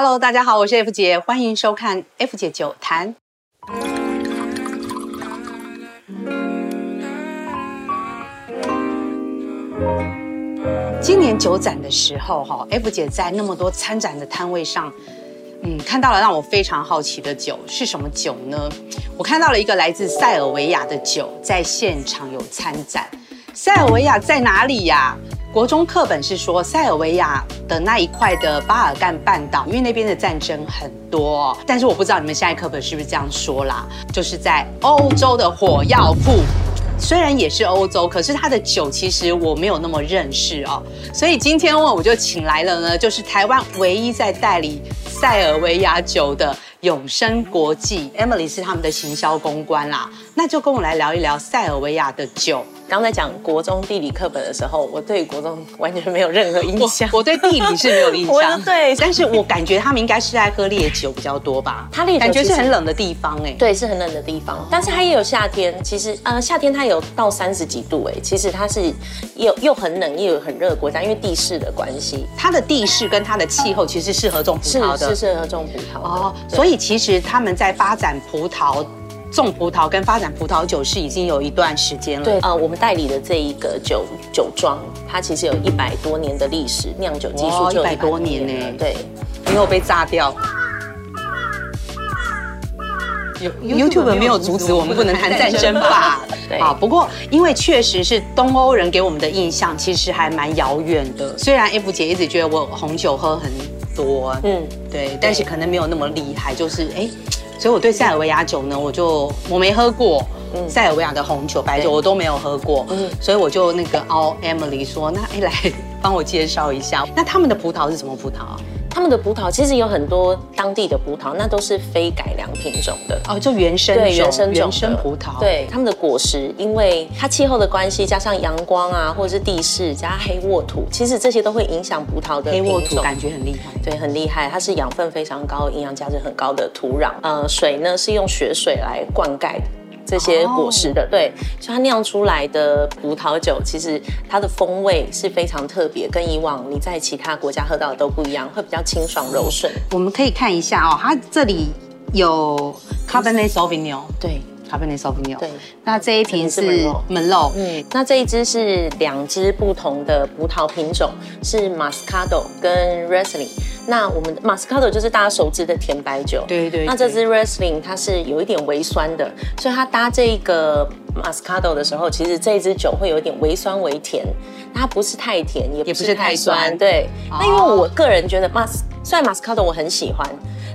Hello，大家好，我是 F 姐，欢迎收看 F 姐酒谈。今年酒展的时候，哈，F 姐在那么多参展的摊位上，嗯，看到了让我非常好奇的酒是什么酒呢？我看到了一个来自塞尔维亚的酒在现场有参展。塞尔维亚在哪里呀？国中课本是说塞尔维亚的那一块的巴尔干半岛，因为那边的战争很多。但是我不知道你们现在课本是不是这样说啦，就是在欧洲的火药库。虽然也是欧洲，可是它的酒其实我没有那么认识哦。所以今天我就请来了呢，就是台湾唯一在代理塞尔维亚酒的永生国际，Emily 是他们的行销公关啦。那就跟我来聊一聊塞尔维亚的酒。刚才讲国中地理课本的时候，我对国中完全没有任何印象。我，我对地理是没有印象，对，但是我感觉他们应该是在喝烈酒比较多吧？他烈酒感觉是很冷的地方哎，对，是很冷的地方，但是它也有夏天。其实呃，夏天它有到三十几度哎，其实它是又又很冷又有很热的国家，因为地势的关系，它的地势跟它的气候其实适合种葡萄的，是，是适合种葡萄哦。所以其实他们在发展葡萄。种葡萄跟发展葡萄酒是已经有一段时间了。对，呃，我们代理的这一个酒酒庄，它其实有一百多年的历史，酿酒技术就一百多年呢。对，没有被炸掉。YouTube 没有阻止我们不能谈战争吧？对。啊，不过因为确实是东欧人给我们的印象，其实还蛮遥远的。虽然 F 姐一直觉得我红酒喝很多，嗯，对，但是可能没有那么厉害，就是哎。欸所以我对塞尔维亚酒呢，我就我没喝过，嗯，塞尔维亚的红酒、白酒我都没有喝过，嗯，所以我就那个凹 Emily 说，那哎来 帮我介绍一下，那他们的葡萄是什么葡萄？他们的葡萄其实有很多当地的葡萄，那都是非改良品种的哦，就原生对原生种原生葡萄。对他们的果实，因为它气候的关系，加上阳光啊，或者是地势加黑沃土，其实这些都会影响葡萄的。黑沃土感觉很厉害，对，很厉害，它是养分非常高、营养价值很高的土壤。呃，水呢是用雪水来灌溉的。这些果实的，对，所以它酿出来的葡萄酒，其实它的风味是非常特别，跟以往你在其他国家喝到的都不一样，会比较清爽柔顺。我们可以看一下哦，它这里有 Cabernet Sauvignon，对。Cabernet Sauvignon 对，那这一瓶是 Merlot，嗯，那这一支是两支不同的葡萄品种，是 Moscato 跟 Riesling。那我们 Moscato 就是大家熟知的甜白酒，对对，对。那这支 Riesling 它是有一点微酸的，所以它搭这个 Moscato 的时候，其实这一支酒会有一点微酸微甜，它不是太甜，也不是太酸，太酸对。那、哦、因为我个人觉得 Mas 虽然 Moscato 我很喜欢。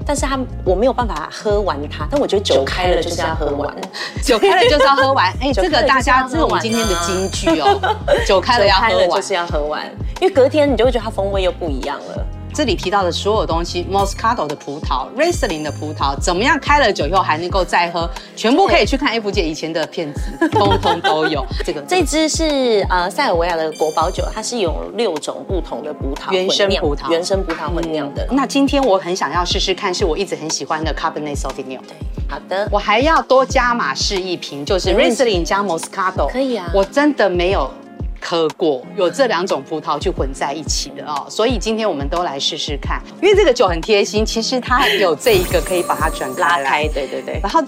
但是它我没有办法喝完它，但我觉得酒开了就是要喝完，酒开了就是要喝完。哎、欸，这个大家这是我们今天的金句哦，酒开了要喝完，就是要喝完，因为隔天你就会觉得它风味又不一样了。这里提到的所有东西，Moscato 的葡萄，Riesling 的葡萄，怎么样开了酒以后还能够再喝，全部可以去看 F 姐以前的片子，通通都有。这个这支是呃塞尔维亚的国宝酒，它是有六种不同的葡萄原生葡萄原生葡萄混酿的、嗯。那今天我很想要试试看，是我一直很喜欢的 Cabernet Sauvignon。对，好的，我还要多加码试一瓶，就是 Riesling 加 Moscato。可以啊，我真的没有。喝过有这两种葡萄去混在一起的哦，所以今天我们都来试试看。因为这个酒很贴心，其实它有这一个可以把它转开来，对对对。然后，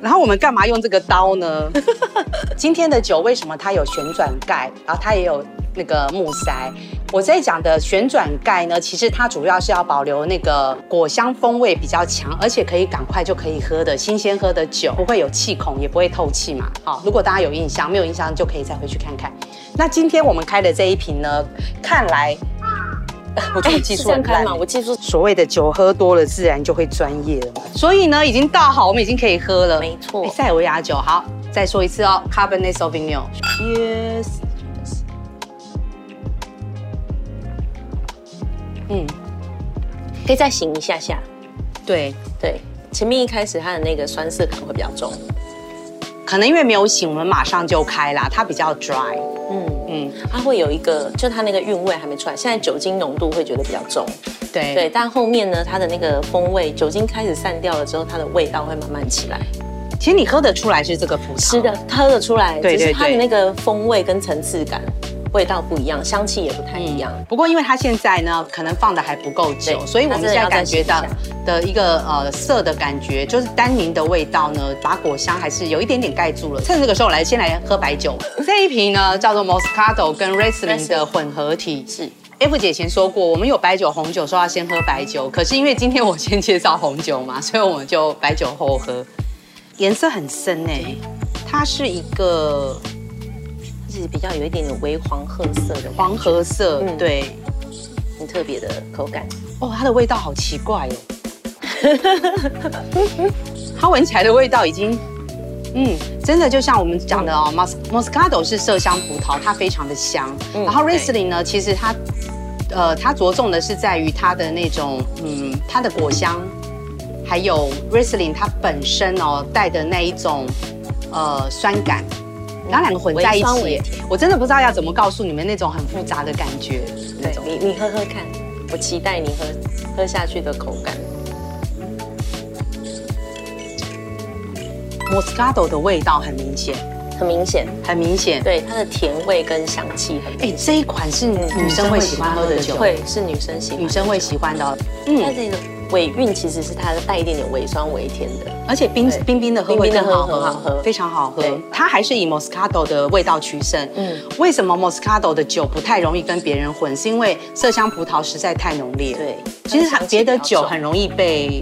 然后我们干嘛用这个刀呢？今天的酒为什么它有旋转盖，然后它也有那个木塞？我在讲的旋转盖呢，其实它主要是要保留那个果香风味比较强，而且可以赶快就可以喝的新鲜喝的酒，不会有气孔，也不会透气嘛。好，如果大家有印象，没有印象就可以再回去看看。那今天我们开的这一瓶呢，看来 我这个技术很烂嘛，我技术所谓的酒喝多了，自然就会专业了嘛。所以呢，已经倒好，我们已经可以喝了。没错，塞尔维亚酒，好，再说一次哦，Cabernet Sauvignon，Cheers。嗯，可以再醒一下下。对对，前面一开始它的那个酸涩感会比较重，可能因为没有醒，我们马上就开啦，它比较 dry。嗯嗯，它会有一个，就它那个韵味还没出来，现在酒精浓度会觉得比较重。对对，但后面呢，它的那个风味，酒精开始散掉了之后，它的味道会慢慢起来。其实你喝得出来是这个葡萄，是的，喝得出来，对对对，就是它的那个风味跟层次感。味道不一样，香气也不太一样。嗯、不过因为它现在呢，可能放的还不够久，所以我们现在感觉到的一个呃色的感觉，就是单宁的味道呢，把果香还是有一点点盖住了。趁这个时候来先来喝白酒，这一瓶呢叫做 Moscato 跟 Riesling 的混合体。是 F 姐以前说过，我们有白酒、红酒，说要先喝白酒，可是因为今天我先介绍红酒嘛，所以我们就白酒后喝。颜色很深哎，它是一个。是比较有一点点微黄褐色的黄褐色，嗯、对，很特别的口感哦。它的味道好奇怪哦，它闻起来的味道已经，嗯，真的就像我们讲的哦，Mos Moscato 是麝香葡萄，它非常的香。嗯、然后 Riesling 呢，其实它，呃，它着重的是在于它的那种，嗯，它的果香，还有 Riesling 它本身哦带的那一种，呃，酸感。然后两个混在一起，我真的不知道要怎么告诉你们那种很复杂的感觉。对，你你喝喝看，我期待你喝喝下去的口感。Moscato 的味道很明显，很明显，很明显。对，它的甜味跟香气很。哎，这一款是女生会喜欢喝的酒，会是女生喜欢，女生会喜欢的。嗯，它这个。尾韵其实是它带一点点微酸微甜的，而且冰冰冰的喝会更好喝，很好喝，非常好喝。它还是以 Moscato 的味道取胜。嗯，为什么 Moscato 的酒不太容易跟别人混？是因为麝香葡萄实在太浓烈。对，其实别的酒很容易被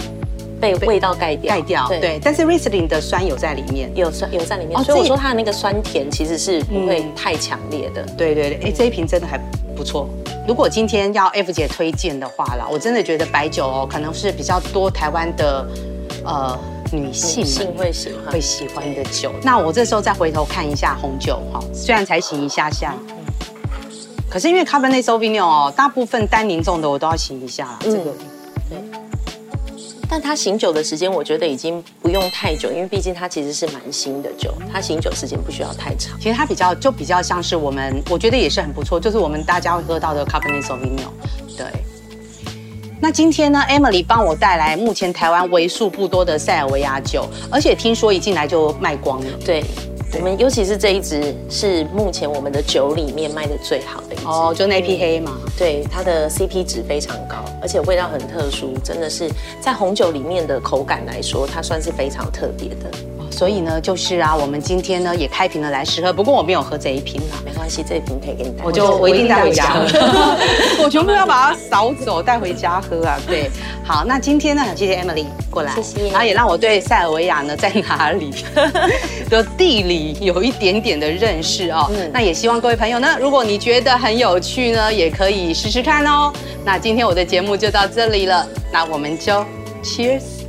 被味道盖掉。盖掉。对，但是 Riesling 的酸有在里面，有酸有在里面。所以我说它的那个酸甜其实是不会太强烈的。对对对，哎，这一瓶真的还不错。如果今天要 F 姐推荐的话啦，我真的觉得白酒哦，可能是比较多台湾的呃女性，女性会喜欢会喜欢的酒。那我这时候再回头看一下红酒哈，虽然才醒一下下，可是因为 Cabernet Sauvignon 哦，大部分单宁重的我都要醒一下啦，这个对。但它醒酒的时间，我觉得已经不用太久，因为毕竟它其实是蛮新的酒，它醒酒时间不需要太长。其实它比较就比较像是我们，我觉得也是很不错，就是我们大家会喝到的 Cabernet Sauvignon。对。那今天呢，Emily 帮我带来目前台湾为数不多的塞尔维亚酒，而且听说一进来就卖光了。对。我们尤其是这一支是目前我们的酒里面卖的最好的一支哦，就那批黑嘛。对，它的 CP 值非常高，而且味道很特殊，真的是在红酒里面的口感来说，它算是非常特别的。所以呢，就是啊，我们今天呢也开瓶了来试喝，不过我没有喝这一瓶啦，没关系，这一瓶可以给你带，我就我一定带回家喝，我全部要把它扫走带回家喝啊。对，好，那今天呢，谢谢 Emily 过来，谢谢，然后也让我对塞尔维亚呢在哪里 的地理有一点点的认识哦。嗯，那也希望各位朋友呢，如果你觉得很有趣呢，也可以试试看哦。那今天我的节目就到这里了，那我们就 Cheers。